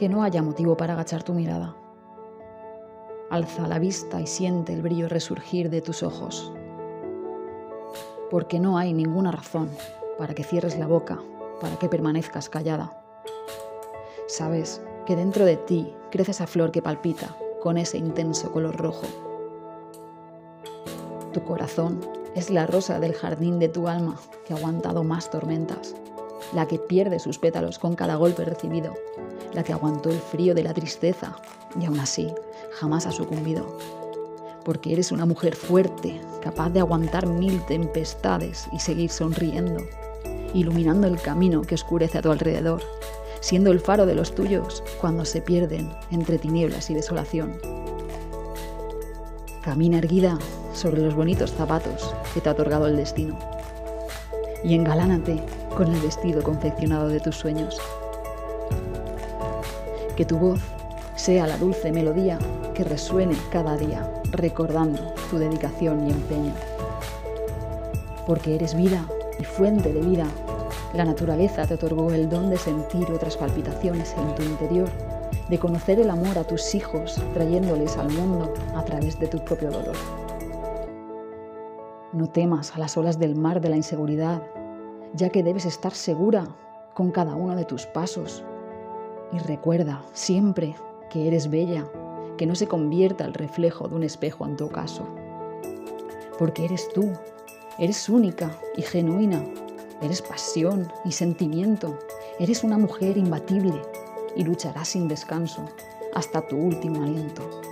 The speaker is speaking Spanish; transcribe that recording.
que no haya motivo para agachar tu mirada. Alza la vista y siente el brillo resurgir de tus ojos, porque no hay ninguna razón para que cierres la boca, para que permanezcas callada. Sabes que dentro de ti crece esa flor que palpita con ese intenso color rojo. Tu corazón es la rosa del jardín de tu alma que ha aguantado más tormentas, la que pierde sus pétalos con cada golpe recibido, la que aguantó el frío de la tristeza y aún así jamás ha sucumbido. Porque eres una mujer fuerte, capaz de aguantar mil tempestades y seguir sonriendo, iluminando el camino que oscurece a tu alrededor, siendo el faro de los tuyos cuando se pierden entre tinieblas y desolación. Camina erguida sobre los bonitos zapatos que te ha otorgado el destino y engalánate con el vestido confeccionado de tus sueños. Que tu voz sea la dulce melodía que resuene cada día, recordando tu dedicación y empeño. Porque eres vida y fuente de vida. La naturaleza te otorgó el don de sentir otras palpitaciones en tu interior, de conocer el amor a tus hijos, trayéndoles al mundo a través de tu propio dolor. No temas a las olas del mar de la inseguridad, ya que debes estar segura con cada uno de tus pasos. Y recuerda siempre que eres bella, que no se convierta el reflejo de un espejo en tu caso. Porque eres tú, eres única y genuina, eres pasión y sentimiento, eres una mujer imbatible y lucharás sin descanso hasta tu último aliento.